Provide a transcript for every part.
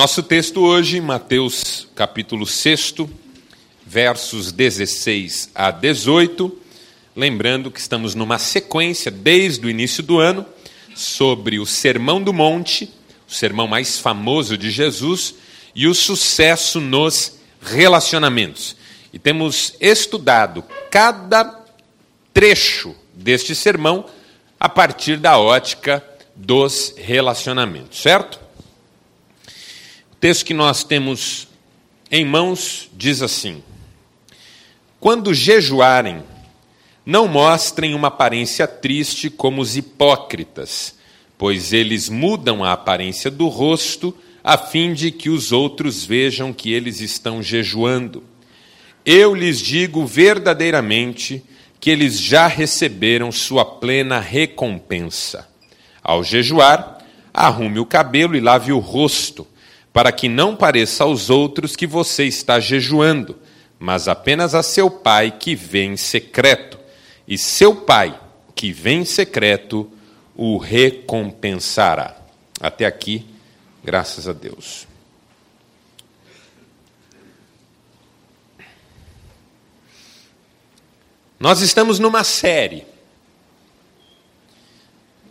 Nosso texto hoje, Mateus capítulo 6, versos 16 a 18. Lembrando que estamos numa sequência desde o início do ano sobre o Sermão do Monte, o sermão mais famoso de Jesus, e o sucesso nos relacionamentos. E temos estudado cada trecho deste sermão a partir da ótica dos relacionamentos, certo? Texto que nós temos em mãos diz assim: Quando jejuarem, não mostrem uma aparência triste como os hipócritas, pois eles mudam a aparência do rosto a fim de que os outros vejam que eles estão jejuando. Eu lhes digo verdadeiramente que eles já receberam sua plena recompensa. Ao jejuar, arrume o cabelo e lave o rosto, para que não pareça aos outros que você está jejuando, mas apenas a seu pai que vem em secreto e seu pai, que vem em secreto, o recompensará. Até aqui, graças a Deus. Nós estamos numa série.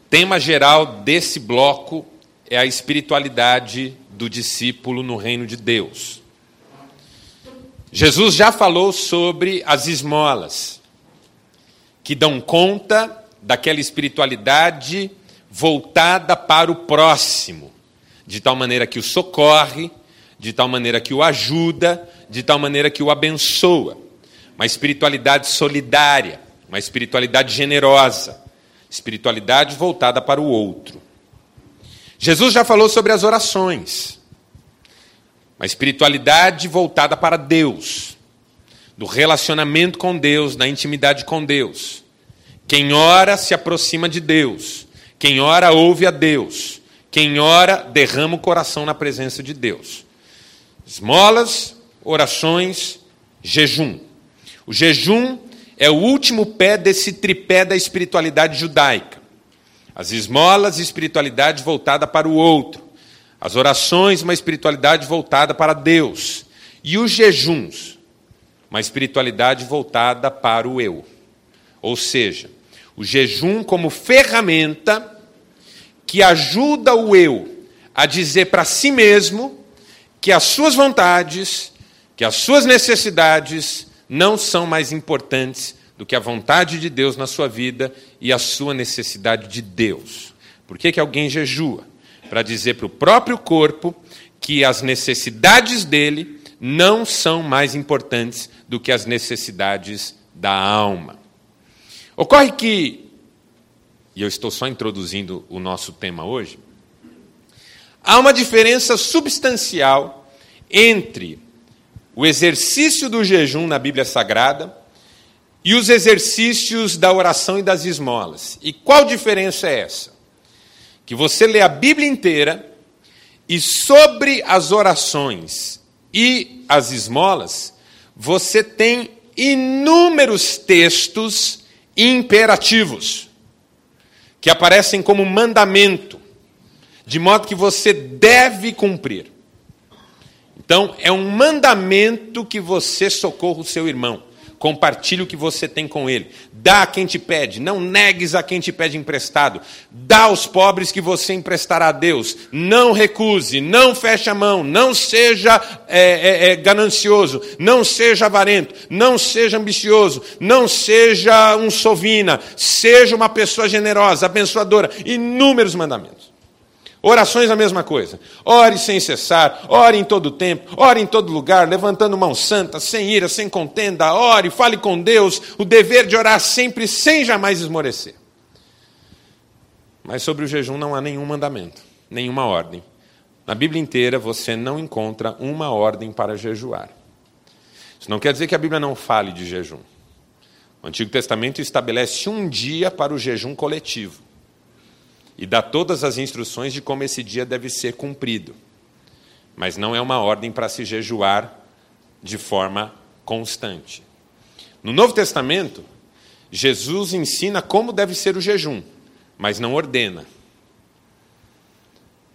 Tema geral desse bloco é a espiritualidade do discípulo no reino de Deus. Jesus já falou sobre as esmolas que dão conta daquela espiritualidade voltada para o próximo, de tal maneira que o socorre, de tal maneira que o ajuda, de tal maneira que o abençoa. Uma espiritualidade solidária, uma espiritualidade generosa, espiritualidade voltada para o outro. Jesus já falou sobre as orações, uma espiritualidade voltada para Deus, do relacionamento com Deus, da intimidade com Deus. Quem ora se aproxima de Deus. Quem ora ouve a Deus. Quem ora derrama o coração na presença de Deus. Esmolas, orações, jejum. O jejum é o último pé desse tripé da espiritualidade judaica. As esmolas, espiritualidade voltada para o outro. As orações, uma espiritualidade voltada para Deus. E os jejuns, uma espiritualidade voltada para o eu. Ou seja, o jejum como ferramenta que ajuda o eu a dizer para si mesmo que as suas vontades, que as suas necessidades não são mais importantes do que a vontade de Deus na sua vida e a sua necessidade de Deus. Por que, que alguém jejua? Para dizer para o próprio corpo que as necessidades dele não são mais importantes do que as necessidades da alma. Ocorre que, e eu estou só introduzindo o nosso tema hoje, há uma diferença substancial entre o exercício do jejum na Bíblia Sagrada e os exercícios da oração e das esmolas. E qual diferença é essa? Que você lê a Bíblia inteira e sobre as orações e as esmolas, você tem inúmeros textos imperativos que aparecem como mandamento, de modo que você deve cumprir. Então, é um mandamento que você socorra o seu irmão. Compartilhe o que você tem com ele. Dá a quem te pede. Não negues a quem te pede emprestado. Dá aos pobres que você emprestará a Deus. Não recuse. Não feche a mão. Não seja é, é, é, ganancioso. Não seja avarento. Não seja ambicioso. Não seja um sovina. Seja uma pessoa generosa, abençoadora. Inúmeros mandamentos. Orações a mesma coisa. Ore sem cessar, ore em todo tempo, ore em todo lugar, levantando mão santa, sem ira, sem contenda, ore, fale com Deus, o dever de orar sempre, sem jamais esmorecer. Mas sobre o jejum não há nenhum mandamento, nenhuma ordem. Na Bíblia inteira você não encontra uma ordem para jejuar. Isso não quer dizer que a Bíblia não fale de jejum. O Antigo Testamento estabelece um dia para o jejum coletivo e dá todas as instruções de como esse dia deve ser cumprido. Mas não é uma ordem para se jejuar de forma constante. No Novo Testamento, Jesus ensina como deve ser o jejum, mas não ordena.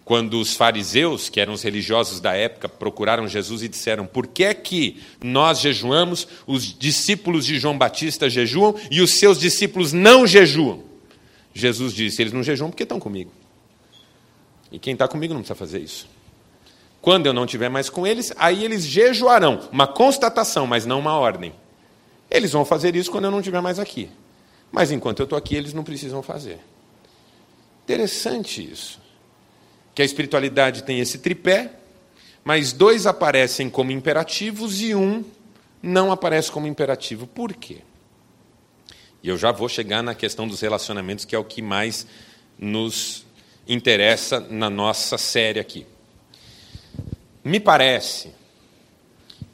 quando os fariseus, que eram os religiosos da época, procuraram Jesus e disseram: Por que é que nós jejuamos, os discípulos de João Batista jejuam e os seus discípulos não jejuam? Jesus disse: Eles não jejuam porque estão comigo. E quem está comigo não precisa fazer isso. Quando eu não estiver mais com eles, aí eles jejuarão. Uma constatação, mas não uma ordem. Eles vão fazer isso quando eu não estiver mais aqui. Mas enquanto eu estou aqui, eles não precisam fazer. Interessante isso que a espiritualidade tem esse tripé, mas dois aparecem como imperativos e um não aparece como imperativo. Por quê? E eu já vou chegar na questão dos relacionamentos, que é o que mais nos interessa na nossa série aqui. Me parece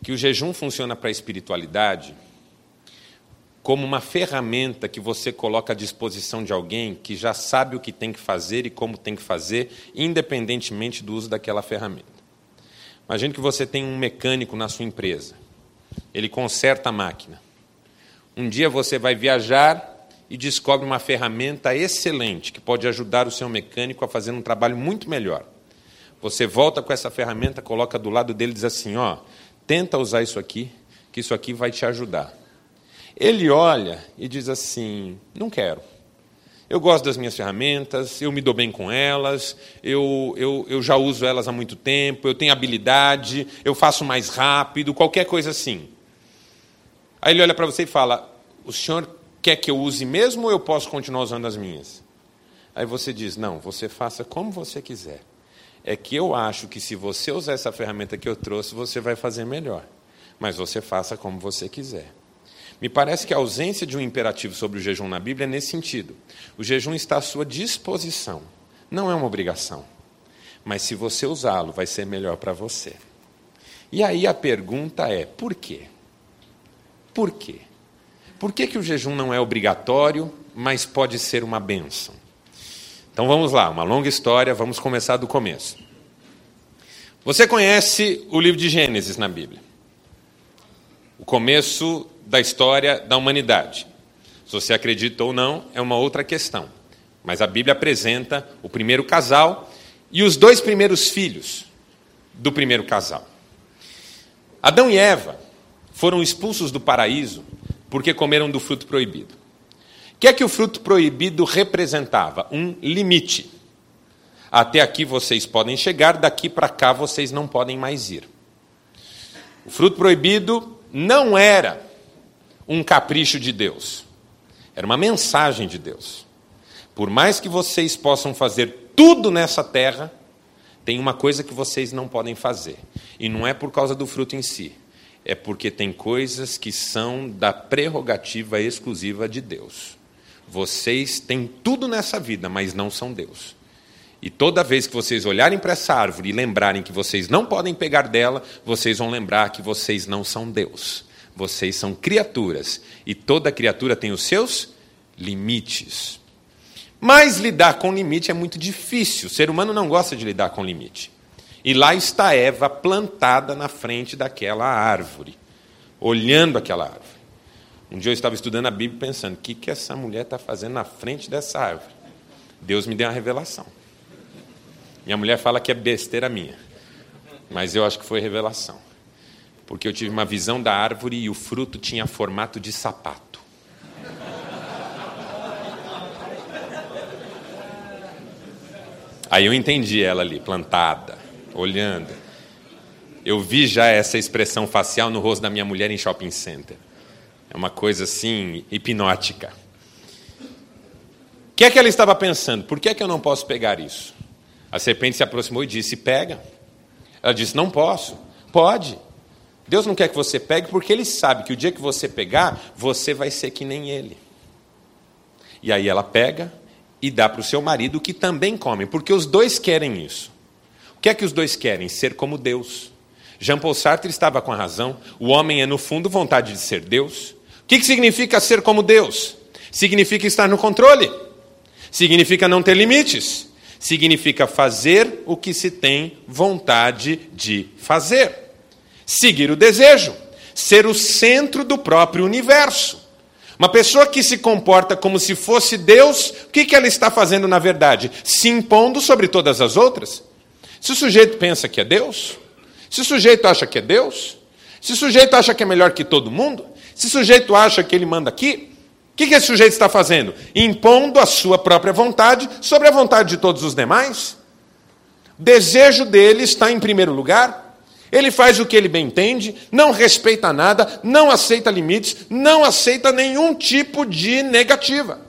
que o jejum funciona para a espiritualidade como uma ferramenta que você coloca à disposição de alguém que já sabe o que tem que fazer e como tem que fazer, independentemente do uso daquela ferramenta. Imagine que você tem um mecânico na sua empresa. Ele conserta a máquina. Um dia você vai viajar e descobre uma ferramenta excelente que pode ajudar o seu mecânico a fazer um trabalho muito melhor. Você volta com essa ferramenta, coloca do lado dele e diz assim: ó, tenta usar isso aqui, que isso aqui vai te ajudar. Ele olha e diz assim: não quero. Eu gosto das minhas ferramentas, eu me dou bem com elas, eu, eu, eu já uso elas há muito tempo, eu tenho habilidade, eu faço mais rápido, qualquer coisa assim. Aí ele olha para você e fala: O senhor quer que eu use mesmo ou eu posso continuar usando as minhas? Aí você diz: Não, você faça como você quiser. É que eu acho que se você usar essa ferramenta que eu trouxe, você vai fazer melhor. Mas você faça como você quiser. Me parece que a ausência de um imperativo sobre o jejum na Bíblia é nesse sentido. O jejum está à sua disposição, não é uma obrigação. Mas se você usá-lo, vai ser melhor para você. E aí a pergunta é: por quê? Por quê? Por que, que o jejum não é obrigatório, mas pode ser uma bênção? Então vamos lá, uma longa história, vamos começar do começo. Você conhece o livro de Gênesis na Bíblia? O começo da história da humanidade. Se você acredita ou não, é uma outra questão. Mas a Bíblia apresenta o primeiro casal e os dois primeiros filhos do primeiro casal. Adão e Eva foram expulsos do paraíso porque comeram do fruto proibido. O que é que o fruto proibido representava? Um limite. Até aqui vocês podem chegar, daqui para cá vocês não podem mais ir. O fruto proibido não era um capricho de Deus. Era uma mensagem de Deus. Por mais que vocês possam fazer tudo nessa terra, tem uma coisa que vocês não podem fazer. E não é por causa do fruto em si. É porque tem coisas que são da prerrogativa exclusiva de Deus. Vocês têm tudo nessa vida, mas não são Deus. E toda vez que vocês olharem para essa árvore e lembrarem que vocês não podem pegar dela, vocês vão lembrar que vocês não são Deus. Vocês são criaturas e toda criatura tem os seus limites. Mas lidar com limite é muito difícil. O ser humano não gosta de lidar com limite. E lá está Eva plantada na frente daquela árvore, olhando aquela árvore. Um dia eu estava estudando a Bíblia pensando: o que, que essa mulher está fazendo na frente dessa árvore? Deus me deu uma revelação. Minha mulher fala que é besteira minha, mas eu acho que foi revelação porque eu tive uma visão da árvore e o fruto tinha formato de sapato. Aí eu entendi ela ali, plantada, olhando. Eu vi já essa expressão facial no rosto da minha mulher em shopping center. É uma coisa assim, hipnótica. O que é que ela estava pensando? Por que é que eu não posso pegar isso? A serpente se aproximou e disse: Pega. Ela disse: Não posso. Pode. Deus não quer que você pegue porque Ele sabe que o dia que você pegar, você vai ser que nem Ele. E aí ela pega e dá para o seu marido, que também come, porque os dois querem isso. O que é que os dois querem? Ser como Deus. Jean Paul Sartre estava com a razão. O homem é, no fundo, vontade de ser Deus. O que, que significa ser como Deus? Significa estar no controle. Significa não ter limites. Significa fazer o que se tem vontade de fazer seguir o desejo, ser o centro do próprio universo. Uma pessoa que se comporta como se fosse Deus, o que, que ela está fazendo na verdade? Se impondo sobre todas as outras. Se o sujeito pensa que é Deus, se o sujeito acha que é Deus, se o sujeito acha que é melhor que todo mundo, se o sujeito acha que ele manda aqui, o que, que esse sujeito está fazendo? Impondo a sua própria vontade sobre a vontade de todos os demais. Desejo dele está em primeiro lugar. Ele faz o que ele bem entende, não respeita nada, não aceita limites, não aceita nenhum tipo de negativa.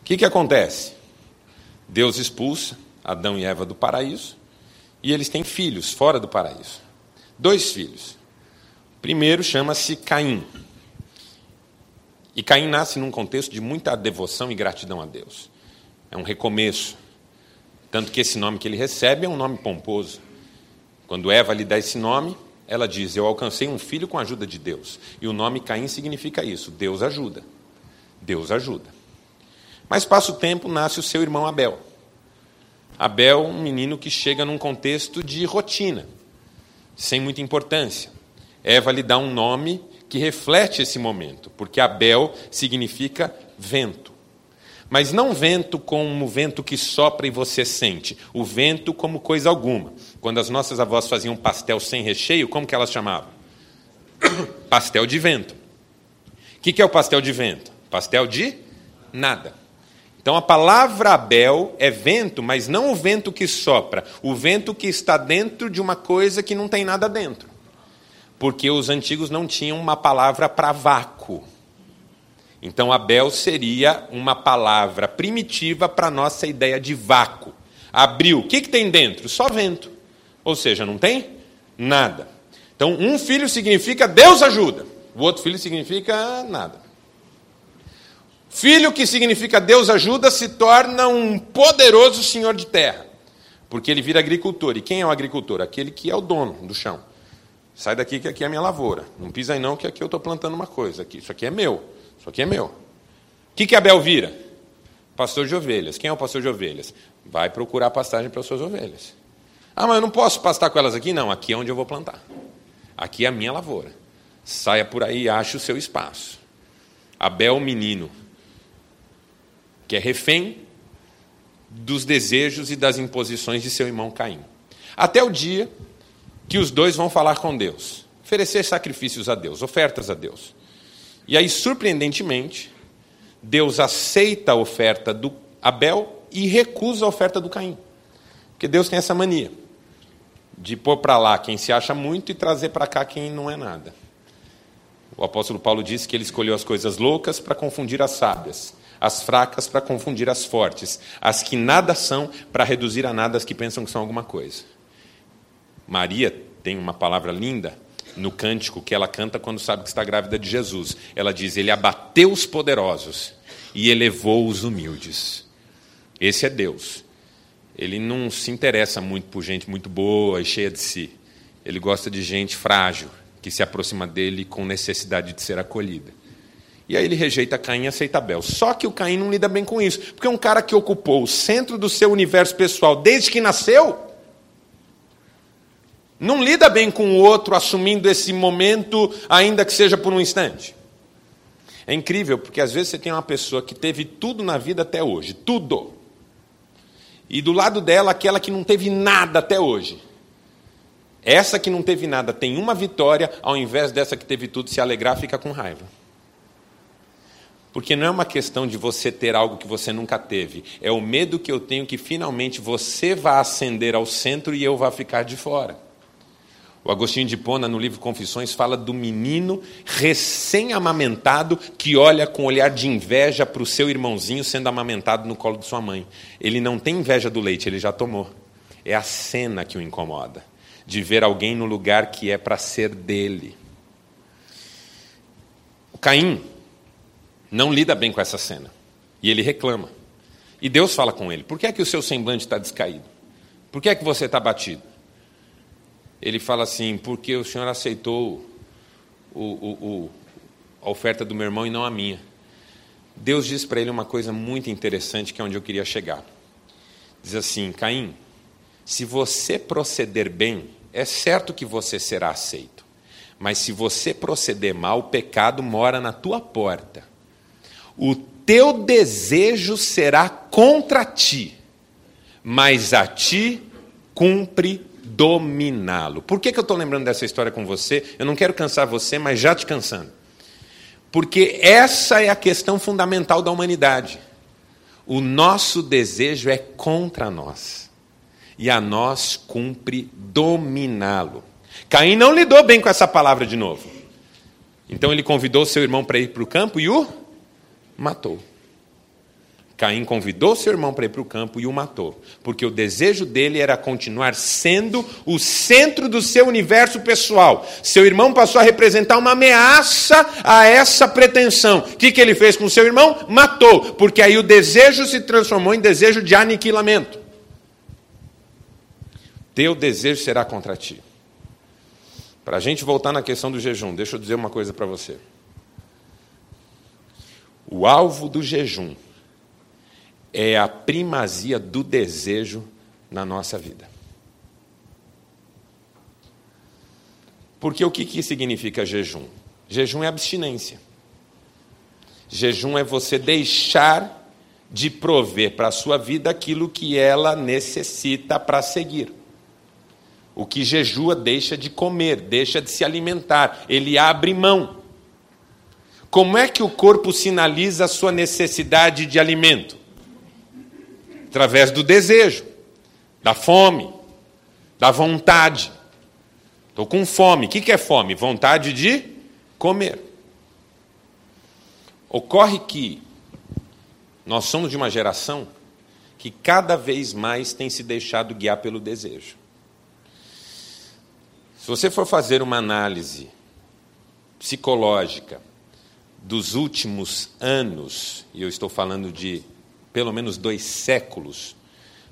O que, que acontece? Deus expulsa Adão e Eva do paraíso e eles têm filhos fora do paraíso. Dois filhos. O primeiro chama-se Caim. E Caim nasce num contexto de muita devoção e gratidão a Deus. É um recomeço. Tanto que esse nome que ele recebe é um nome pomposo. Quando Eva lhe dá esse nome, ela diz: Eu alcancei um filho com a ajuda de Deus. E o nome Caim significa isso: Deus ajuda. Deus ajuda. Mas passa o tempo, nasce o seu irmão Abel. Abel, um menino que chega num contexto de rotina, sem muita importância. Eva lhe dá um nome que reflete esse momento, porque Abel significa vento. Mas não vento como o vento que sopra e você sente, o vento como coisa alguma. Quando as nossas avós faziam pastel sem recheio, como que elas chamavam? pastel de vento. O que é o pastel de vento? Pastel de nada. Então a palavra Abel é vento, mas não o vento que sopra, o vento que está dentro de uma coisa que não tem nada dentro. Porque os antigos não tinham uma palavra para vácuo. Então, Abel seria uma palavra primitiva para a nossa ideia de vácuo. Abriu, o que, que tem dentro? Só vento. Ou seja, não tem nada. Então, um filho significa Deus ajuda, o outro filho significa nada. Filho, que significa Deus ajuda, se torna um poderoso senhor de terra, porque ele vira agricultor. E quem é o agricultor? Aquele que é o dono do chão. Sai daqui que aqui é a minha lavoura. Não pisa aí não, que aqui eu estou plantando uma coisa. Aqui, isso aqui é meu. Isso aqui é meu. O que, que Abel vira? Pastor de ovelhas. Quem é o pastor de ovelhas? Vai procurar pastagem para as suas ovelhas. Ah, mas eu não posso pastar com elas aqui? Não, aqui é onde eu vou plantar. Aqui é a minha lavoura. Saia por aí ache o seu espaço. Abel, menino, que é refém dos desejos e das imposições de seu irmão Caim. Até o dia que os dois vão falar com Deus, oferecer sacrifícios a Deus, ofertas a Deus. E aí, surpreendentemente, Deus aceita a oferta do Abel e recusa a oferta do Caim. Porque Deus tem essa mania de pôr para lá quem se acha muito e trazer para cá quem não é nada. O apóstolo Paulo disse que ele escolheu as coisas loucas para confundir as sábias, as fracas para confundir as fortes, as que nada são para reduzir a nada as que pensam que são alguma coisa. Maria tem uma palavra linda no cântico que ela canta quando sabe que está grávida de Jesus. Ela diz: Ele abateu os poderosos e elevou os humildes. Esse é Deus. Ele não se interessa muito por gente muito boa e cheia de si. Ele gosta de gente frágil, que se aproxima dele com necessidade de ser acolhida. E aí ele rejeita Caim e aceita Abel. Só que o Caim não lida bem com isso, porque é um cara que ocupou o centro do seu universo pessoal desde que nasceu, não lida bem com o outro assumindo esse momento, ainda que seja por um instante. É incrível, porque às vezes você tem uma pessoa que teve tudo na vida até hoje, tudo. E do lado dela, aquela que não teve nada até hoje. Essa que não teve nada tem uma vitória, ao invés dessa que teve tudo se alegrar, fica com raiva. Porque não é uma questão de você ter algo que você nunca teve. É o medo que eu tenho que finalmente você vá ascender ao centro e eu vá ficar de fora. O Agostinho de Pona, no livro Confissões, fala do menino recém-amamentado que olha com olhar de inveja para o seu irmãozinho sendo amamentado no colo de sua mãe. Ele não tem inveja do leite, ele já tomou. É a cena que o incomoda, de ver alguém no lugar que é para ser dele. O Caim não lida bem com essa cena e ele reclama. E Deus fala com ele: por que é que o seu semblante está descaído? Por que é que você está batido? ele fala assim: porque o senhor aceitou o, o, o, a oferta do meu irmão e não a minha. Deus diz para ele uma coisa muito interessante, que é onde eu queria chegar. Diz assim: Caim, se você proceder bem, é certo que você será aceito. Mas se você proceder mal, o pecado mora na tua porta. O teu desejo será contra ti, mas a ti cumpre dominá-lo. Por que, que eu estou lembrando dessa história com você? Eu não quero cansar você, mas já te cansando. Porque essa é a questão fundamental da humanidade. O nosso desejo é contra nós. E a nós cumpre dominá-lo. Caim não lidou bem com essa palavra de novo. Então ele convidou seu irmão para ir para o campo e o matou. Caim convidou seu irmão para ir para o campo e o matou, porque o desejo dele era continuar sendo o centro do seu universo pessoal. Seu irmão passou a representar uma ameaça a essa pretensão. O que, que ele fez com seu irmão? Matou, porque aí o desejo se transformou em desejo de aniquilamento. Teu desejo será contra ti. Para a gente voltar na questão do jejum, deixa eu dizer uma coisa para você. O alvo do jejum é a primazia do desejo na nossa vida. Porque o que, que significa jejum? Jejum é abstinência. Jejum é você deixar de prover para a sua vida aquilo que ela necessita para seguir. O que jejua deixa de comer, deixa de se alimentar, ele abre mão. Como é que o corpo sinaliza a sua necessidade de alimento? através do desejo, da fome, da vontade. Estou com fome. O que é fome? Vontade de comer. Ocorre que nós somos de uma geração que cada vez mais tem se deixado guiar pelo desejo. Se você for fazer uma análise psicológica dos últimos anos, e eu estou falando de pelo menos dois séculos,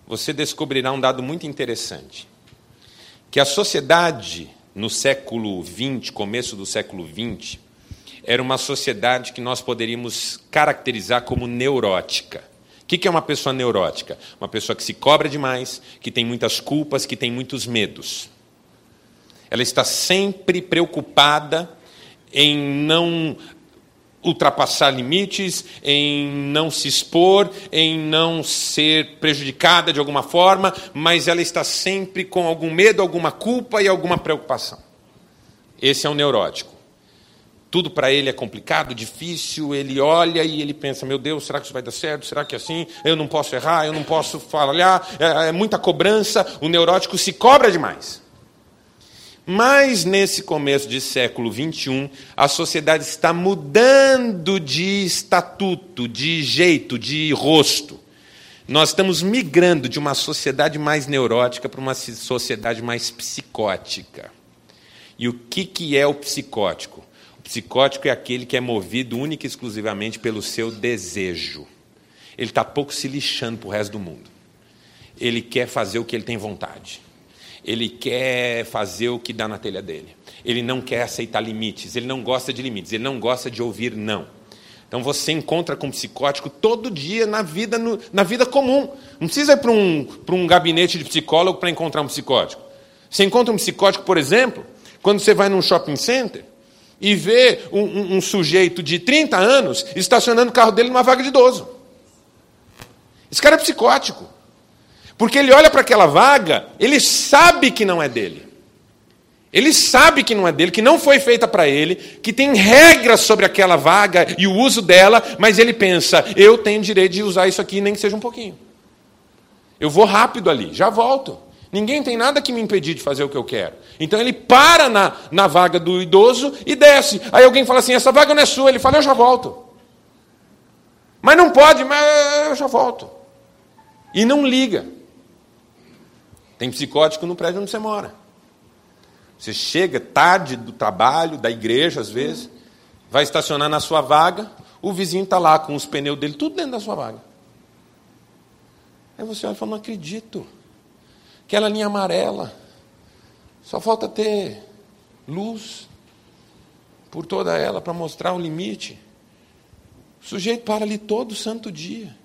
você descobrirá um dado muito interessante: que a sociedade no século XX, começo do século XX, era uma sociedade que nós poderíamos caracterizar como neurótica. O que é uma pessoa neurótica? Uma pessoa que se cobra demais, que tem muitas culpas, que tem muitos medos. Ela está sempre preocupada em não ultrapassar limites, em não se expor, em não ser prejudicada de alguma forma, mas ela está sempre com algum medo, alguma culpa e alguma preocupação. Esse é um neurótico. Tudo para ele é complicado, difícil, ele olha e ele pensa: meu Deus, será que isso vai dar certo? Será que é assim? Eu não posso errar, eu não posso falhar, é, é muita cobrança. O neurótico se cobra demais. Mas nesse começo de século XXI, a sociedade está mudando de estatuto, de jeito, de rosto. Nós estamos migrando de uma sociedade mais neurótica para uma sociedade mais psicótica. E o que, que é o psicótico? O psicótico é aquele que é movido única e exclusivamente pelo seu desejo. Ele está pouco se lixando para o resto do mundo. Ele quer fazer o que ele tem vontade ele quer fazer o que dá na telha dele. Ele não quer aceitar limites, ele não gosta de limites, ele não gosta de ouvir não. Então você encontra com um psicótico todo dia na vida, no, na vida comum. Não precisa ir para um, para um gabinete de psicólogo para encontrar um psicótico. Você encontra um psicótico, por exemplo, quando você vai num shopping center e vê um, um, um sujeito de 30 anos estacionando o carro dele numa vaga de idoso. Esse cara é psicótico. Porque ele olha para aquela vaga, ele sabe que não é dele. Ele sabe que não é dele, que não foi feita para ele, que tem regras sobre aquela vaga e o uso dela, mas ele pensa: eu tenho direito de usar isso aqui, nem que seja um pouquinho. Eu vou rápido ali, já volto. Ninguém tem nada que me impedir de fazer o que eu quero. Então ele para na, na vaga do idoso e desce. Aí alguém fala assim: essa vaga não é sua. Ele fala: eu já volto. Mas não pode, mas eu já volto. E não liga. Tem psicótico no prédio onde você mora. Você chega tarde do trabalho, da igreja, às vezes, vai estacionar na sua vaga, o vizinho está lá com os pneus dele, tudo dentro da sua vaga. Aí você olha e fala, não acredito. Aquela linha amarela. Só falta ter luz por toda ela para mostrar o limite. O sujeito para ali todo santo dia.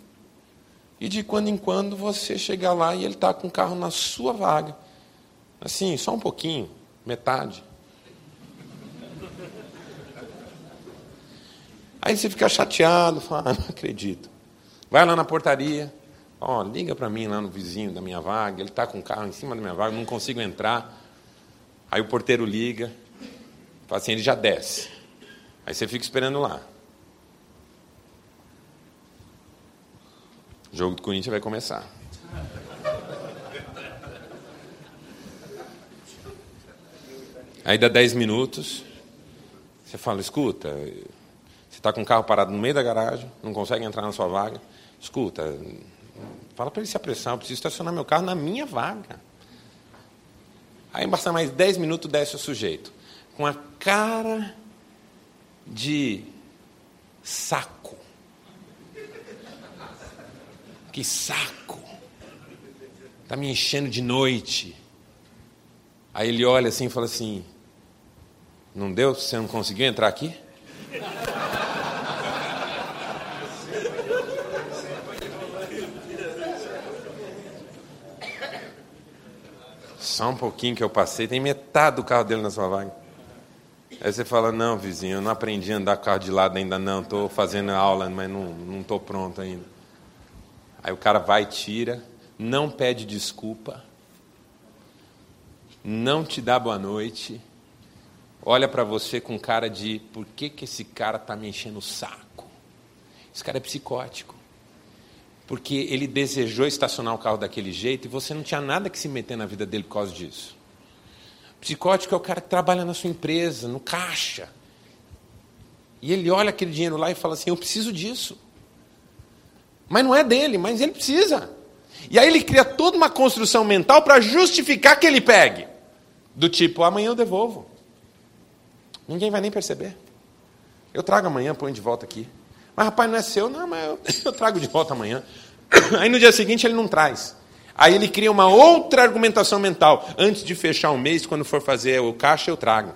E de quando em quando você chega lá e ele está com o carro na sua vaga. Assim, só um pouquinho, metade. Aí você fica chateado, fala, ah, não acredito. Vai lá na portaria, Ó, liga para mim lá no vizinho da minha vaga, ele está com o carro em cima da minha vaga, não consigo entrar. Aí o porteiro liga, fala assim, ele já desce. Aí você fica esperando lá. O jogo do Corinthians vai começar. Aí dá 10 minutos, você fala, escuta, você está com o carro parado no meio da garagem, não consegue entrar na sua vaga. Escuta, fala para ele se apressar, eu preciso estacionar meu carro na minha vaga. Aí basta mais 10 minutos, desce o sujeito. Com a cara de saco. Que saco. Está me enchendo de noite. Aí ele olha assim e fala assim: não deu? Você não conseguiu entrar aqui? Só um pouquinho que eu passei, tem metade do carro dele na sua vaga. Aí você fala, não, vizinho, eu não aprendi a andar carro de lado ainda não, estou fazendo aula, mas não estou pronto ainda. Aí o cara vai e tira, não pede desculpa, não te dá boa noite, olha para você com cara de por que, que esse cara está me enchendo o saco? Esse cara é psicótico. Porque ele desejou estacionar o carro daquele jeito e você não tinha nada que se meter na vida dele por causa disso. Psicótico é o cara que trabalha na sua empresa, no caixa. E ele olha aquele dinheiro lá e fala assim: Eu preciso disso. Mas não é dele, mas ele precisa. E aí ele cria toda uma construção mental para justificar que ele pegue. Do tipo, amanhã eu devolvo. Ninguém vai nem perceber. Eu trago amanhã, põe de volta aqui. Mas rapaz, não é seu, não, mas eu, eu trago de volta amanhã. Aí no dia seguinte ele não traz. Aí ele cria uma outra argumentação mental. Antes de fechar o mês, quando for fazer o caixa, eu trago.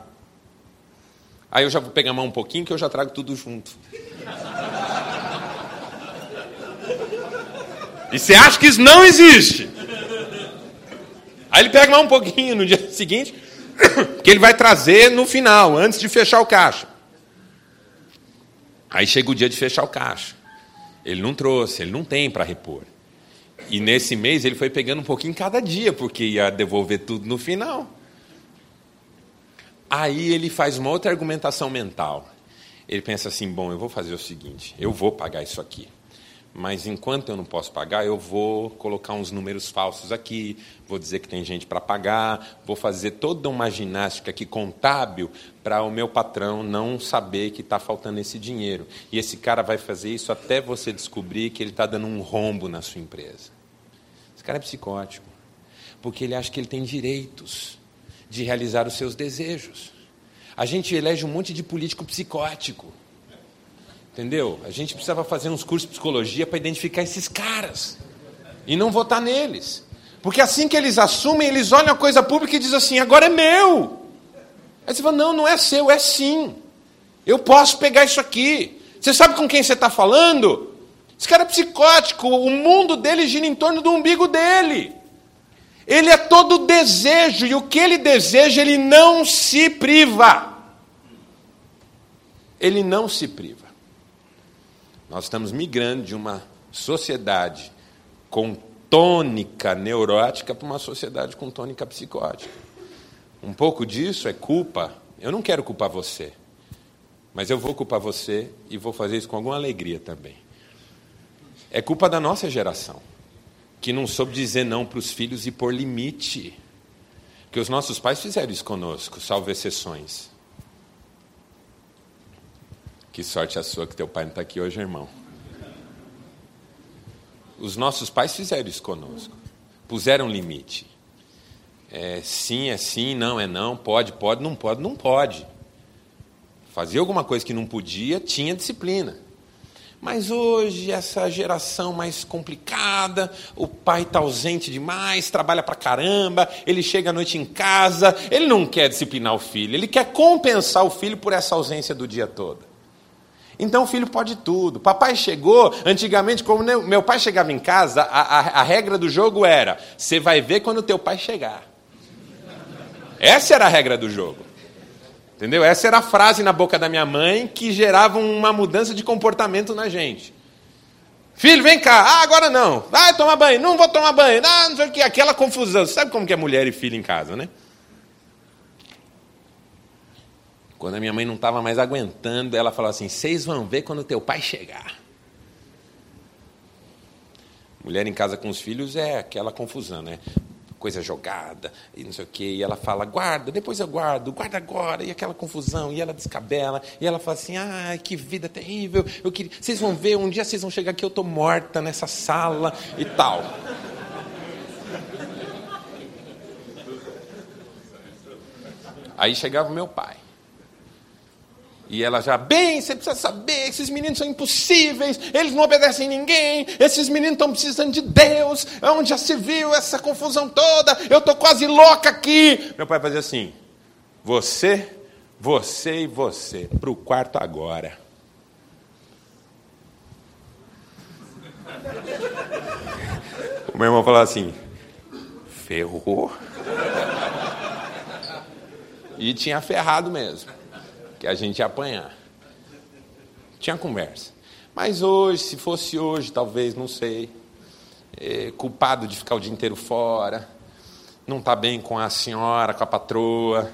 Aí eu já vou pegar mão um pouquinho que eu já trago tudo junto. E você acha que isso não existe? Aí ele pega mais um pouquinho no dia seguinte, que ele vai trazer no final, antes de fechar o caixa. Aí chega o dia de fechar o caixa. Ele não trouxe, ele não tem para repor. E nesse mês ele foi pegando um pouquinho cada dia, porque ia devolver tudo no final. Aí ele faz uma outra argumentação mental. Ele pensa assim: bom, eu vou fazer o seguinte, eu vou pagar isso aqui mas enquanto eu não posso pagar, eu vou colocar uns números falsos aqui, vou dizer que tem gente para pagar, vou fazer toda uma ginástica aqui contábil para o meu patrão não saber que está faltando esse dinheiro. E esse cara vai fazer isso até você descobrir que ele está dando um rombo na sua empresa. Esse cara é psicótico, porque ele acha que ele tem direitos de realizar os seus desejos. A gente elege um monte de político psicótico Entendeu? A gente precisava fazer uns cursos de psicologia para identificar esses caras e não votar neles. Porque assim que eles assumem, eles olham a coisa pública e dizem assim: agora é meu. Aí você fala: não, não é seu, é sim. Eu posso pegar isso aqui. Você sabe com quem você está falando? Esse cara é psicótico, o mundo dele gira em torno do umbigo dele. Ele é todo desejo, e o que ele deseja, ele não se priva. Ele não se priva. Nós estamos migrando de uma sociedade com tônica neurótica para uma sociedade com tônica psicótica. Um pouco disso é culpa. Eu não quero culpar você, mas eu vou culpar você e vou fazer isso com alguma alegria também. É culpa da nossa geração, que não soube dizer não para os filhos e pôr limite. Que os nossos pais fizeram isso conosco, salvo exceções. Que sorte a sua que teu pai não está aqui hoje, irmão. Os nossos pais fizeram isso conosco. Puseram limite. É, sim é sim, não é não, pode, pode, não pode, não pode. Fazia alguma coisa que não podia, tinha disciplina. Mas hoje, essa geração mais complicada, o pai está ausente demais, trabalha para caramba, ele chega à noite em casa, ele não quer disciplinar o filho, ele quer compensar o filho por essa ausência do dia todo. Então o filho pode tudo. Papai chegou, antigamente, como meu pai chegava em casa, a, a, a regra do jogo era: você vai ver quando teu pai chegar. Essa era a regra do jogo. Entendeu? Essa era a frase na boca da minha mãe que gerava uma mudança de comportamento na gente. Filho, vem cá. Ah, agora não. Vai tomar banho. Não vou tomar banho. Ah, não sei o que. Aquela confusão. Você sabe como que é mulher e filho em casa, né? Quando a minha mãe não estava mais aguentando, ela falou assim: Vocês vão ver quando teu pai chegar. Mulher em casa com os filhos é aquela confusão, né? coisa jogada e não sei o quê. E ela fala, guarda, depois eu guardo, guarda agora. E aquela confusão, e ela descabela. E ela fala assim, ai, que vida terrível. Eu queria... Vocês vão ver, um dia vocês vão chegar aqui, eu estou morta nessa sala e tal. Aí chegava o meu pai. E ela já, bem, você precisa saber, esses meninos são impossíveis, eles não obedecem ninguém, esses meninos estão precisando de Deus, onde já se viu essa confusão toda, eu estou quase louca aqui. Meu pai fazia assim: você, você e você, para o quarto agora. O meu irmão falava assim: ferrou. E tinha ferrado mesmo que a gente ia apanhar. Tinha conversa. Mas hoje, se fosse hoje, talvez, não sei, é, culpado de ficar o dia inteiro fora, não está bem com a senhora, com a patroa,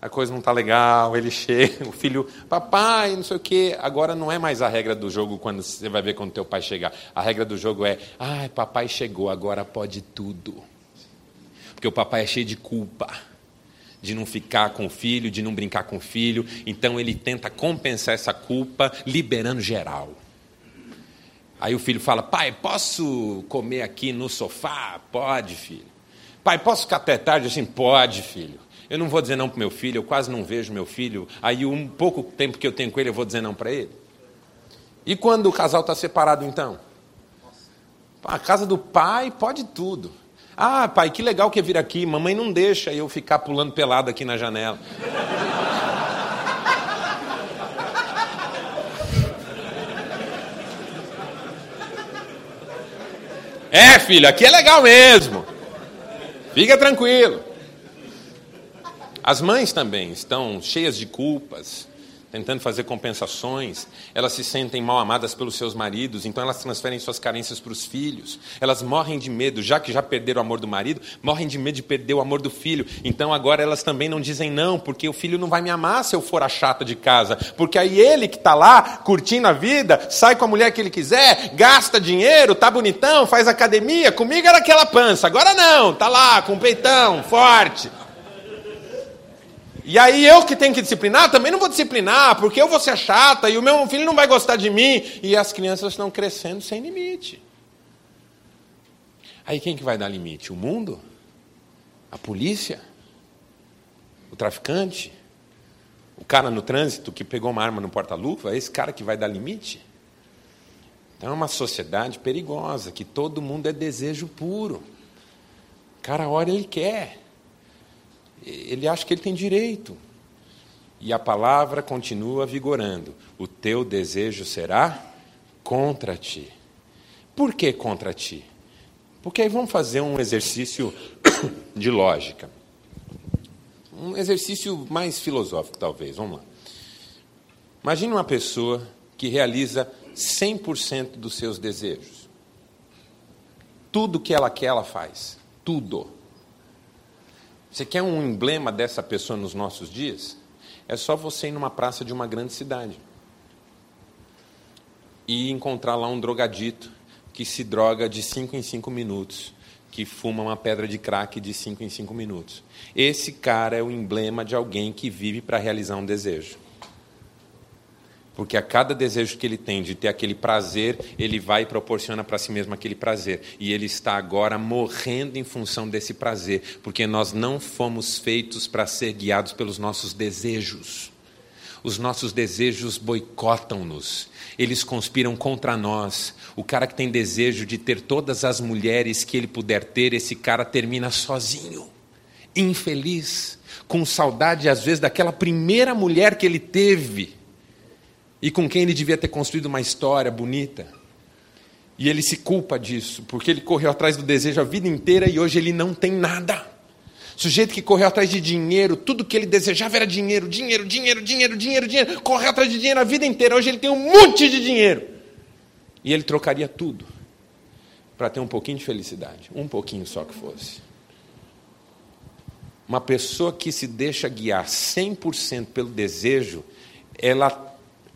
a coisa não está legal, ele chega, o filho, papai, não sei o quê. Agora não é mais a regra do jogo quando você vai ver quando teu pai chegar. A regra do jogo é, ai, papai chegou, agora pode tudo. Porque o papai é cheio de culpa de não ficar com o filho, de não brincar com o filho. Então ele tenta compensar essa culpa liberando geral. Aí o filho fala: Pai, posso comer aqui no sofá? Pode, filho. Pai, posso ficar até tarde? Assim, pode, filho. Eu não vou dizer não para meu filho, eu quase não vejo meu filho. Aí, um pouco tempo que eu tenho com ele, eu vou dizer não para ele. E quando o casal está separado, então? A casa do pai pode tudo. Ah, pai, que legal que é vir aqui. Mamãe não deixa eu ficar pulando pelado aqui na janela. É, filho, aqui é legal mesmo. Fica tranquilo. As mães também estão cheias de culpas, tentando fazer compensações, elas se sentem mal amadas pelos seus maridos, então elas transferem suas carências para os filhos. Elas morrem de medo, já que já perderam o amor do marido, morrem de medo de perder o amor do filho. Então agora elas também não dizem não, porque o filho não vai me amar se eu for a chata de casa. Porque aí ele que está lá, curtindo a vida, sai com a mulher que ele quiser, gasta dinheiro, tá bonitão, faz academia, comigo era aquela pança. Agora não, tá lá com o peitão, forte. E aí eu que tenho que disciplinar, também não vou disciplinar, porque eu vou ser chata e o meu filho não vai gostar de mim. E as crianças estão crescendo sem limite. Aí quem que vai dar limite? O mundo? A polícia? O traficante? O cara no trânsito que pegou uma arma no porta-luva? É esse cara que vai dar limite? Então é uma sociedade perigosa, que todo mundo é desejo puro. O cara olha, ele quer ele acha que ele tem direito. E a palavra continua vigorando: o teu desejo será contra ti. Por que contra ti? Porque aí vamos fazer um exercício de lógica. Um exercício mais filosófico, talvez. Vamos lá. Imagine uma pessoa que realiza 100% dos seus desejos. Tudo que ela quer, ela faz. Tudo. Você quer um emblema dessa pessoa nos nossos dias? É só você ir numa praça de uma grande cidade e encontrar lá um drogadito que se droga de 5 em 5 minutos, que fuma uma pedra de crack de 5 em 5 minutos. Esse cara é o emblema de alguém que vive para realizar um desejo. Porque a cada desejo que ele tem de ter aquele prazer, ele vai e proporciona para si mesmo aquele prazer. E ele está agora morrendo em função desse prazer, porque nós não fomos feitos para ser guiados pelos nossos desejos. Os nossos desejos boicotam-nos, eles conspiram contra nós. O cara que tem desejo de ter todas as mulheres que ele puder ter, esse cara termina sozinho, infeliz, com saudade às vezes daquela primeira mulher que ele teve e com quem ele devia ter construído uma história bonita. E ele se culpa disso, porque ele correu atrás do desejo a vida inteira e hoje ele não tem nada. Sujeito que correu atrás de dinheiro, tudo que ele desejava era dinheiro, dinheiro, dinheiro, dinheiro, dinheiro, dinheiro. Correu atrás de dinheiro a vida inteira. Hoje ele tem um monte de dinheiro. E ele trocaria tudo para ter um pouquinho de felicidade, um pouquinho só que fosse. Uma pessoa que se deixa guiar 100% pelo desejo, ela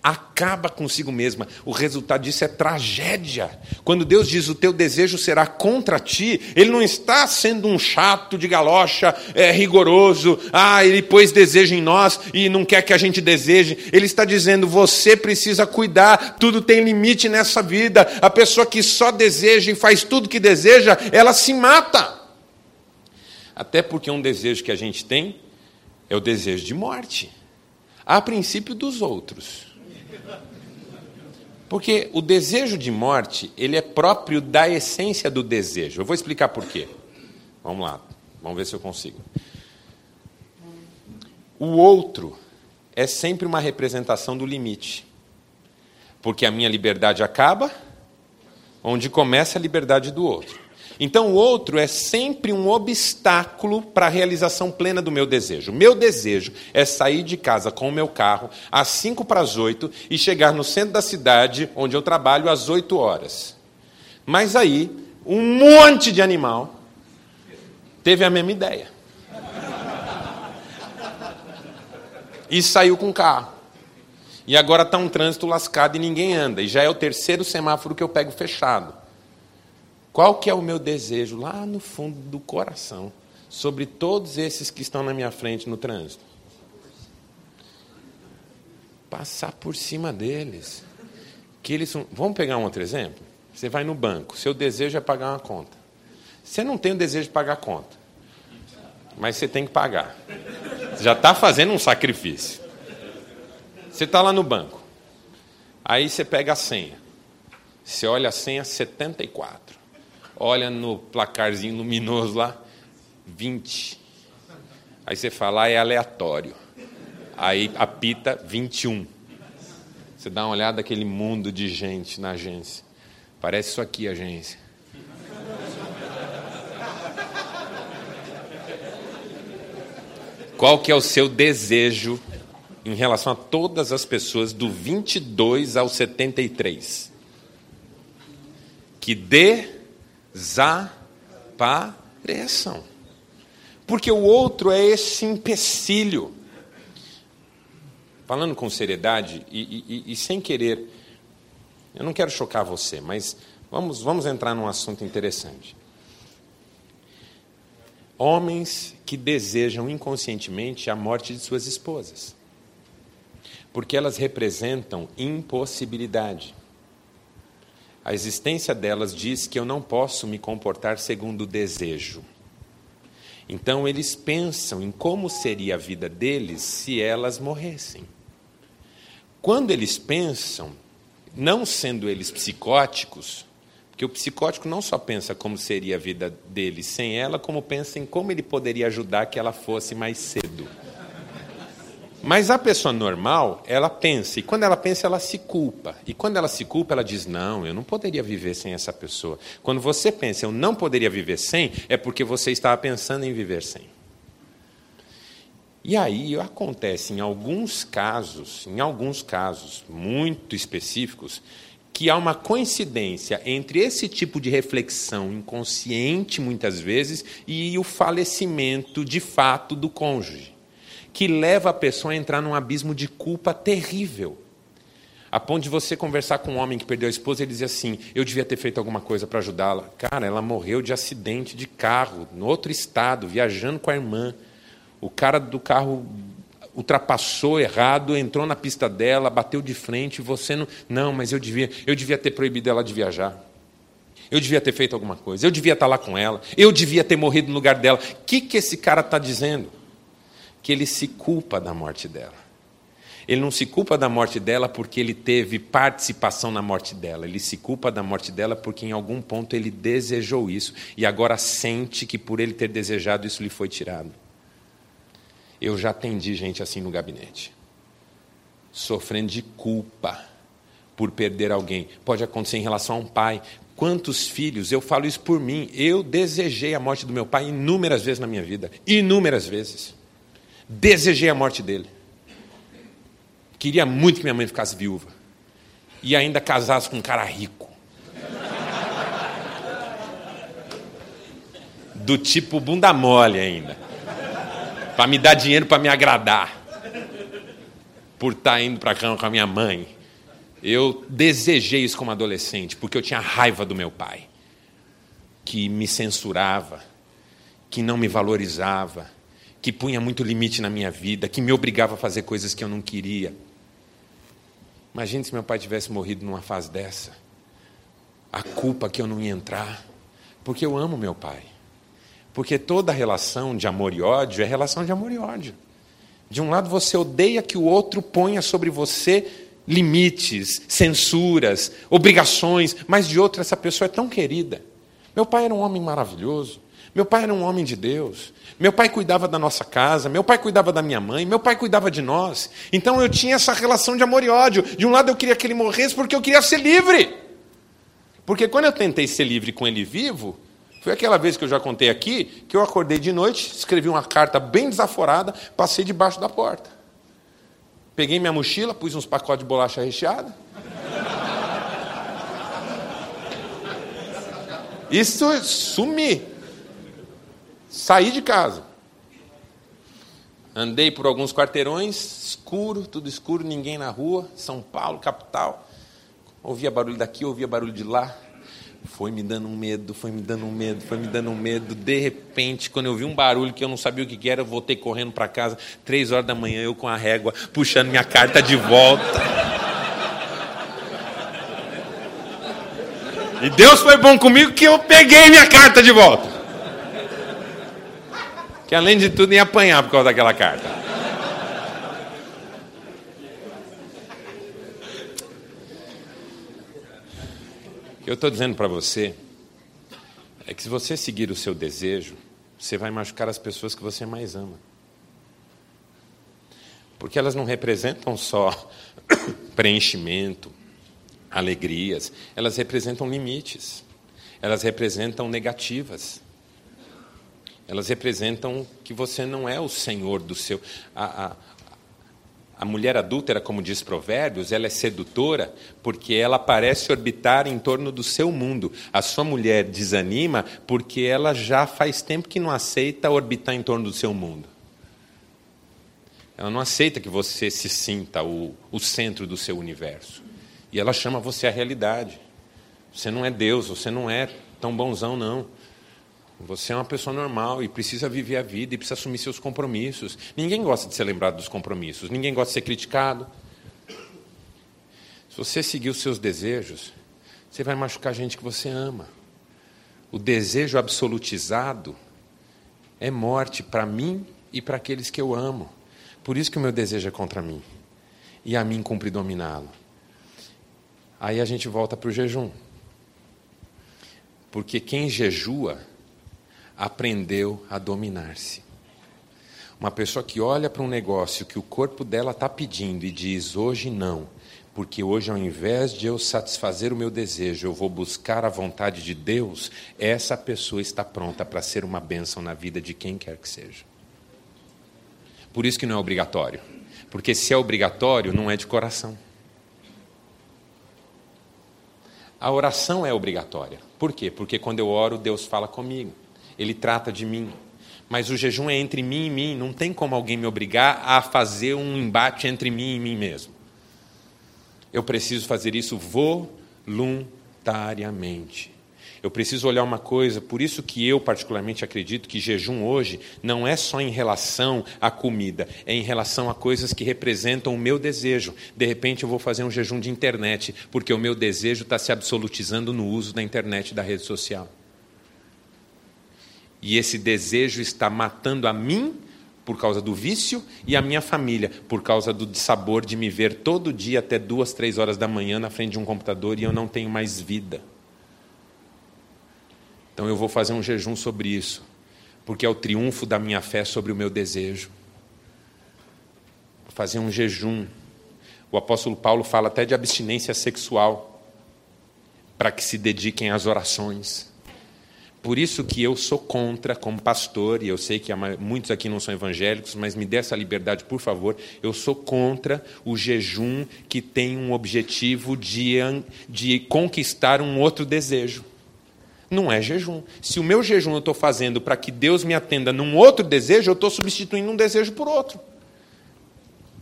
acaba consigo mesma. O resultado disso é tragédia. Quando Deus diz o teu desejo será contra ti, Ele não está sendo um chato de galocha, é, rigoroso, ah, Ele pôs desejo em nós e não quer que a gente deseje. Ele está dizendo, você precisa cuidar, tudo tem limite nessa vida. A pessoa que só deseja e faz tudo que deseja, ela se mata. Até porque um desejo que a gente tem é o desejo de morte, a princípio dos outros. Porque o desejo de morte, ele é próprio da essência do desejo. Eu vou explicar por quê. Vamos lá, vamos ver se eu consigo. O outro é sempre uma representação do limite. Porque a minha liberdade acaba onde começa a liberdade do outro. Então, o outro é sempre um obstáculo para a realização plena do meu desejo. Meu desejo é sair de casa com o meu carro às 5 para as 8 e chegar no centro da cidade, onde eu trabalho, às 8 horas. Mas aí, um monte de animal teve a mesma ideia. E saiu com o carro. E agora está um trânsito lascado e ninguém anda. E já é o terceiro semáforo que eu pego fechado. Qual que é o meu desejo lá no fundo do coração sobre todos esses que estão na minha frente no trânsito? Passar por cima deles. Que eles. Vamos pegar um outro exemplo? Você vai no banco, seu desejo é pagar uma conta. Você não tem o desejo de pagar a conta, mas você tem que pagar. Você já está fazendo um sacrifício. Você está lá no banco, aí você pega a senha. Você olha a senha 74 olha no placarzinho luminoso lá, 20. Aí você fala, ah, é aleatório. Aí apita 21. Você dá uma olhada naquele mundo de gente na agência. Parece isso aqui, agência. Qual que é o seu desejo em relação a todas as pessoas do 22 ao 73? Que dê desapareçam. Porque o outro é esse empecilho. Falando com seriedade e, e, e sem querer, eu não quero chocar você, mas vamos, vamos entrar num assunto interessante. Homens que desejam inconscientemente a morte de suas esposas, porque elas representam impossibilidade. A existência delas diz que eu não posso me comportar segundo o desejo. Então eles pensam em como seria a vida deles se elas morressem. Quando eles pensam, não sendo eles psicóticos, porque o psicótico não só pensa como seria a vida dele sem ela, como pensa em como ele poderia ajudar que ela fosse mais cedo. Mas a pessoa normal, ela pensa, e quando ela pensa, ela se culpa. E quando ela se culpa, ela diz: Não, eu não poderia viver sem essa pessoa. Quando você pensa, eu não poderia viver sem, é porque você estava pensando em viver sem. E aí acontece em alguns casos, em alguns casos muito específicos, que há uma coincidência entre esse tipo de reflexão inconsciente, muitas vezes, e o falecimento de fato do cônjuge que leva a pessoa a entrar num abismo de culpa terrível. A ponto de você conversar com um homem que perdeu a esposa e dizer assim: Eu devia ter feito alguma coisa para ajudá-la. Cara, ela morreu de acidente de carro, no outro estado, viajando com a irmã. O cara do carro ultrapassou errado, entrou na pista dela, bateu de frente, você não. Não, mas eu devia, eu devia ter proibido ela de viajar. Eu devia ter feito alguma coisa, eu devia estar lá com ela, eu devia ter morrido no lugar dela. O que, que esse cara está dizendo? Que ele se culpa da morte dela. Ele não se culpa da morte dela porque ele teve participação na morte dela. Ele se culpa da morte dela porque em algum ponto ele desejou isso e agora sente que por ele ter desejado isso lhe foi tirado. Eu já atendi gente assim no gabinete, sofrendo de culpa por perder alguém. Pode acontecer em relação a um pai. Quantos filhos, eu falo isso por mim, eu desejei a morte do meu pai inúmeras vezes na minha vida, inúmeras vezes. Desejei a morte dele. Queria muito que minha mãe ficasse viúva. E ainda casasse com um cara rico. Do tipo bunda mole ainda. Para me dar dinheiro para me agradar. Por estar indo para cama com a minha mãe. Eu desejei isso como adolescente, porque eu tinha raiva do meu pai, que me censurava, que não me valorizava, que punha muito limite na minha vida, que me obrigava a fazer coisas que eu não queria. Imagine se meu pai tivesse morrido numa fase dessa. A culpa que eu não ia entrar, porque eu amo meu pai. Porque toda relação de amor e ódio é relação de amor e ódio. De um lado você odeia que o outro ponha sobre você limites, censuras, obrigações, mas de outro essa pessoa é tão querida. Meu pai era um homem maravilhoso. Meu pai era um homem de Deus. Meu pai cuidava da nossa casa, meu pai cuidava da minha mãe, meu pai cuidava de nós. Então eu tinha essa relação de amor e ódio. De um lado eu queria que ele morresse porque eu queria ser livre. Porque quando eu tentei ser livre com ele vivo, foi aquela vez que eu já contei aqui, que eu acordei de noite, escrevi uma carta bem desaforada, passei debaixo da porta. Peguei minha mochila, pus uns pacotes de bolacha recheada. Isso sumi. Saí de casa. Andei por alguns quarteirões, escuro, tudo escuro, ninguém na rua, São Paulo, capital. Ouvia barulho daqui, ouvia barulho de lá. Foi me dando um medo, foi me dando um medo, foi me dando um medo. De repente, quando eu vi um barulho que eu não sabia o que era, eu voltei correndo para casa. Três horas da manhã, eu com a régua, puxando minha carta de volta. E Deus foi bom comigo que eu peguei minha carta de volta que além de tudo ia apanhar por causa daquela carta. O que eu estou dizendo para você é que se você seguir o seu desejo, você vai machucar as pessoas que você mais ama. Porque elas não representam só preenchimento, alegrias, elas representam limites, elas representam negativas. Elas representam que você não é o senhor do seu. A, a, a mulher adúltera, como diz Provérbios, ela é sedutora porque ela parece orbitar em torno do seu mundo. A sua mulher desanima porque ela já faz tempo que não aceita orbitar em torno do seu mundo. Ela não aceita que você se sinta o, o centro do seu universo. E ela chama você à realidade. Você não é Deus, você não é tão bonzão, não. Você é uma pessoa normal e precisa viver a vida e precisa assumir seus compromissos. Ninguém gosta de ser lembrado dos compromissos, ninguém gosta de ser criticado. Se você seguir os seus desejos, você vai machucar a gente que você ama. O desejo absolutizado é morte para mim e para aqueles que eu amo. Por isso que o meu desejo é contra mim. E a mim cumpre dominá-lo. Aí a gente volta para o jejum. Porque quem jejua aprendeu a dominar-se. Uma pessoa que olha para um negócio que o corpo dela está pedindo e diz hoje não, porque hoje, ao invés de eu satisfazer o meu desejo, eu vou buscar a vontade de Deus, essa pessoa está pronta para ser uma bênção na vida de quem quer que seja. Por isso que não é obrigatório. Porque se é obrigatório, não é de coração. A oração é obrigatória. Por quê? Porque quando eu oro, Deus fala comigo ele trata de mim. Mas o jejum é entre mim e mim, não tem como alguém me obrigar a fazer um embate entre mim e mim mesmo. Eu preciso fazer isso voluntariamente. Eu preciso olhar uma coisa, por isso que eu particularmente acredito que jejum hoje não é só em relação à comida, é em relação a coisas que representam o meu desejo. De repente eu vou fazer um jejum de internet, porque o meu desejo está se absolutizando no uso da internet da rede social. E esse desejo está matando a mim por causa do vício e a minha família por causa do sabor de me ver todo dia até duas, três horas da manhã na frente de um computador e eu não tenho mais vida. Então eu vou fazer um jejum sobre isso, porque é o triunfo da minha fé sobre o meu desejo. Vou fazer um jejum. O apóstolo Paulo fala até de abstinência sexual para que se dediquem às orações. Por isso que eu sou contra, como pastor, e eu sei que muitos aqui não são evangélicos, mas me dê essa liberdade, por favor. Eu sou contra o jejum que tem um objetivo de, de conquistar um outro desejo. Não é jejum. Se o meu jejum eu estou fazendo para que Deus me atenda num outro desejo, eu estou substituindo um desejo por outro.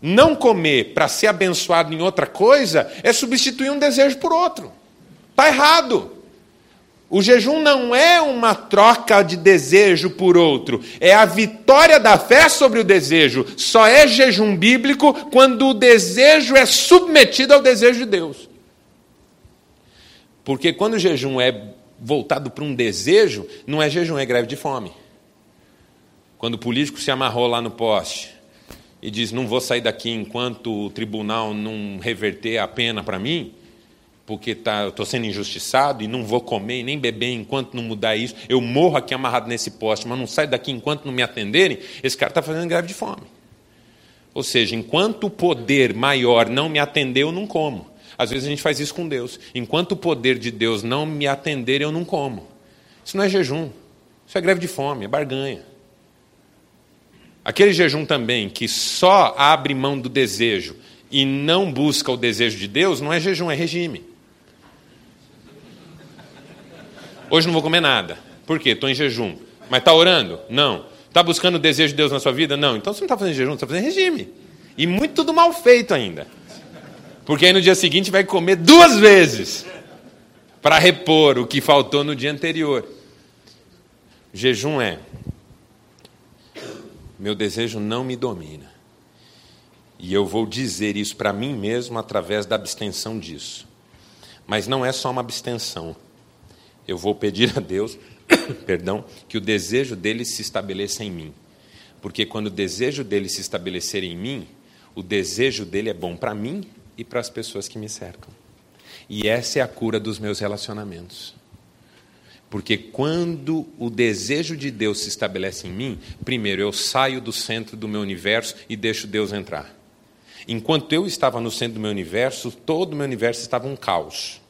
Não comer para ser abençoado em outra coisa é substituir um desejo por outro. Está errado. O jejum não é uma troca de desejo por outro, é a vitória da fé sobre o desejo. Só é jejum bíblico quando o desejo é submetido ao desejo de Deus. Porque quando o jejum é voltado para um desejo, não é jejum, é greve de fome. Quando o político se amarrou lá no poste e diz: Não vou sair daqui enquanto o tribunal não reverter a pena para mim, porque tá, eu estou sendo injustiçado e não vou comer nem beber enquanto não mudar isso. Eu morro aqui amarrado nesse poste, mas não saio daqui enquanto não me atenderem. Esse cara está fazendo greve de fome. Ou seja, enquanto o poder maior não me atender, eu não como. Às vezes a gente faz isso com Deus. Enquanto o poder de Deus não me atender, eu não como. Isso não é jejum. Isso é greve de fome, é barganha. Aquele jejum também que só abre mão do desejo e não busca o desejo de Deus, não é jejum, é regime. Hoje não vou comer nada. Por quê? Estou em jejum. Mas está orando? Não. Está buscando o desejo de Deus na sua vida? Não. Então você não está fazendo jejum, você está fazendo regime. E muito tudo mal feito ainda. Porque aí no dia seguinte vai comer duas vezes para repor o que faltou no dia anterior. Jejum é: meu desejo não me domina. E eu vou dizer isso para mim mesmo através da abstenção disso. Mas não é só uma abstenção eu vou pedir a Deus, perdão, que o desejo dele se estabeleça em mim. Porque quando o desejo dele se estabelecer em mim, o desejo dele é bom para mim e para as pessoas que me cercam. E essa é a cura dos meus relacionamentos. Porque quando o desejo de Deus se estabelece em mim, primeiro eu saio do centro do meu universo e deixo Deus entrar. Enquanto eu estava no centro do meu universo, todo o meu universo estava um caos.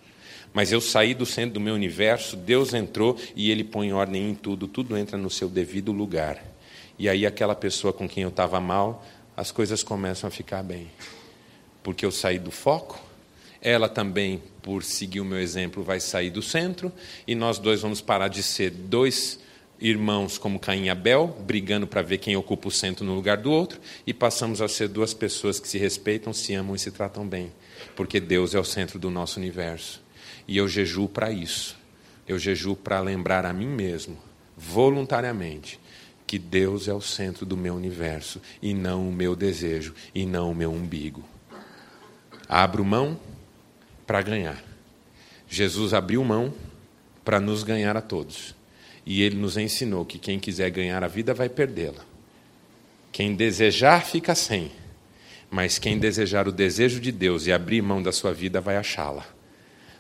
Mas eu saí do centro do meu universo, Deus entrou e Ele põe ordem em tudo, tudo entra no seu devido lugar. E aí, aquela pessoa com quem eu estava mal, as coisas começam a ficar bem. Porque eu saí do foco, ela também, por seguir o meu exemplo, vai sair do centro, e nós dois vamos parar de ser dois irmãos como Caim e Abel, brigando para ver quem ocupa o centro no lugar do outro, e passamos a ser duas pessoas que se respeitam, se amam e se tratam bem, porque Deus é o centro do nosso universo. E eu jejuo para isso. Eu jejuo para lembrar a mim mesmo, voluntariamente, que Deus é o centro do meu universo e não o meu desejo e não o meu umbigo. Abro mão para ganhar. Jesus abriu mão para nos ganhar a todos. E ele nos ensinou que quem quiser ganhar a vida vai perdê-la. Quem desejar fica sem, mas quem desejar o desejo de Deus e abrir mão da sua vida vai achá-la.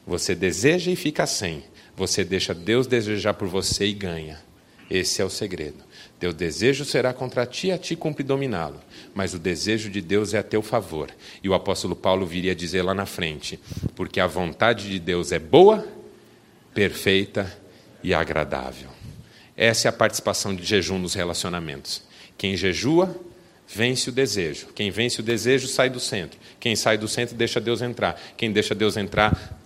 Você deseja e fica sem. Você deixa Deus desejar por você e ganha. Esse é o segredo. Teu desejo será contra ti, a ti cumpre dominá-lo. Mas o desejo de Deus é a teu favor. E o apóstolo Paulo viria dizer lá na frente: porque a vontade de Deus é boa, perfeita e agradável. Essa é a participação de jejum nos relacionamentos. Quem jejua, vence o desejo. Quem vence o desejo sai do centro. Quem sai do centro deixa Deus entrar. Quem deixa Deus entrar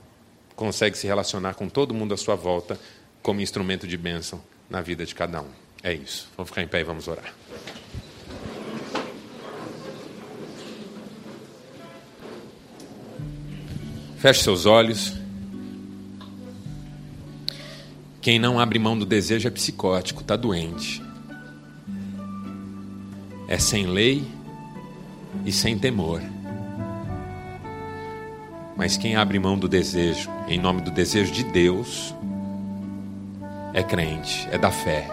consegue se relacionar com todo mundo à sua volta como instrumento de bênção na vida de cada um. É isso. Vamos ficar em pé e vamos orar. Feche seus olhos. Quem não abre mão do desejo é psicótico, está doente. É sem lei e sem temor. Mas quem abre mão do desejo, em nome do desejo de Deus, é crente, é da fé.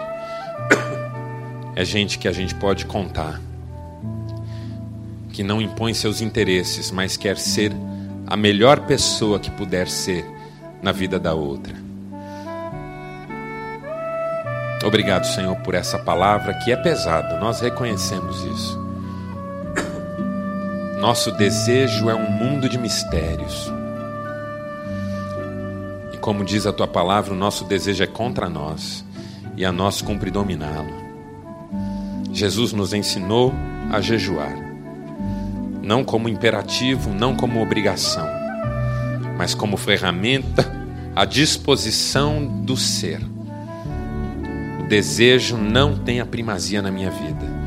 É gente que a gente pode contar. Que não impõe seus interesses, mas quer ser a melhor pessoa que puder ser na vida da outra. Obrigado, Senhor, por essa palavra que é pesada, nós reconhecemos isso. Nosso desejo é um mundo de mistérios. E como diz a tua palavra, o nosso desejo é contra nós e a nós cumpre dominá-lo. Jesus nos ensinou a jejuar, não como imperativo, não como obrigação, mas como ferramenta a disposição do ser. O desejo não tem a primazia na minha vida.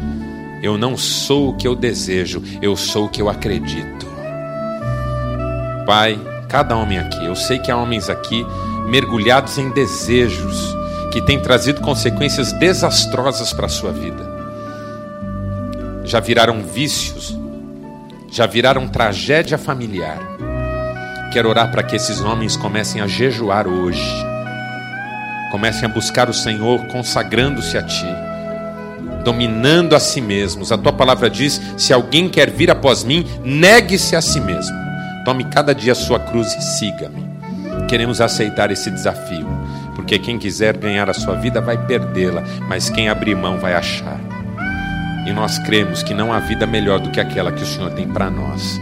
Eu não sou o que eu desejo, eu sou o que eu acredito. Pai, cada homem aqui, eu sei que há homens aqui mergulhados em desejos que têm trazido consequências desastrosas para a sua vida. Já viraram vícios, já viraram tragédia familiar. Quero orar para que esses homens comecem a jejuar hoje, comecem a buscar o Senhor consagrando-se a Ti, dominando a si mesmos. A Tua palavra diz: se alguém quer vir após mim, negue-se a si mesmo, tome cada dia a sua cruz e siga-me. Queremos aceitar esse desafio, porque quem quiser ganhar a sua vida vai perdê-la, mas quem abrir mão vai achar. E nós cremos que não há vida melhor do que aquela que o Senhor tem para nós.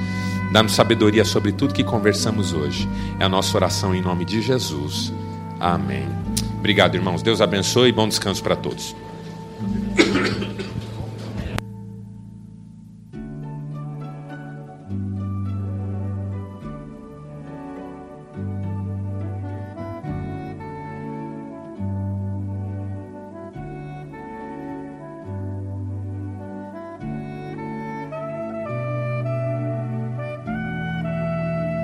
Dá-nos sabedoria sobre tudo que conversamos hoje. É a nossa oração em nome de Jesus. Amém. Obrigado, irmãos. Deus abençoe e bom descanso para todos.